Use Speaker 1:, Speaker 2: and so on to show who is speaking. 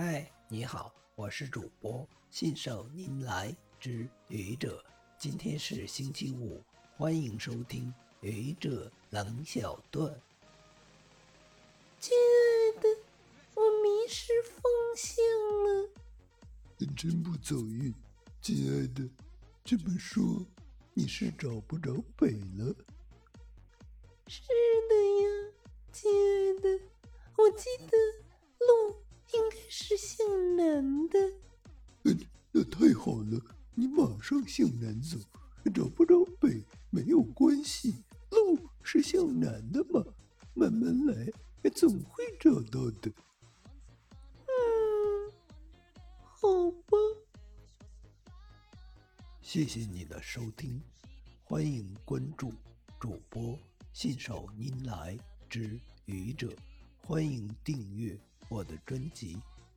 Speaker 1: 嗨，你好，我是主播信手拈来之愚者。今天是星期五，欢迎收听愚者冷小段。
Speaker 2: 亲爱的，我迷失方向了。
Speaker 3: 真不走运，亲爱的，这么说你是找不着北了？
Speaker 2: 是的呀，亲爱的，我记得是向南的。
Speaker 3: 嗯，那太好了，你马上向南走，找不着北没有关系，路是向南的嘛，慢慢来，总会找到的。
Speaker 2: 嗯，好吧。
Speaker 1: 谢谢你的收听，欢迎关注主播信手拈来之愚者，欢迎订阅我的专辑。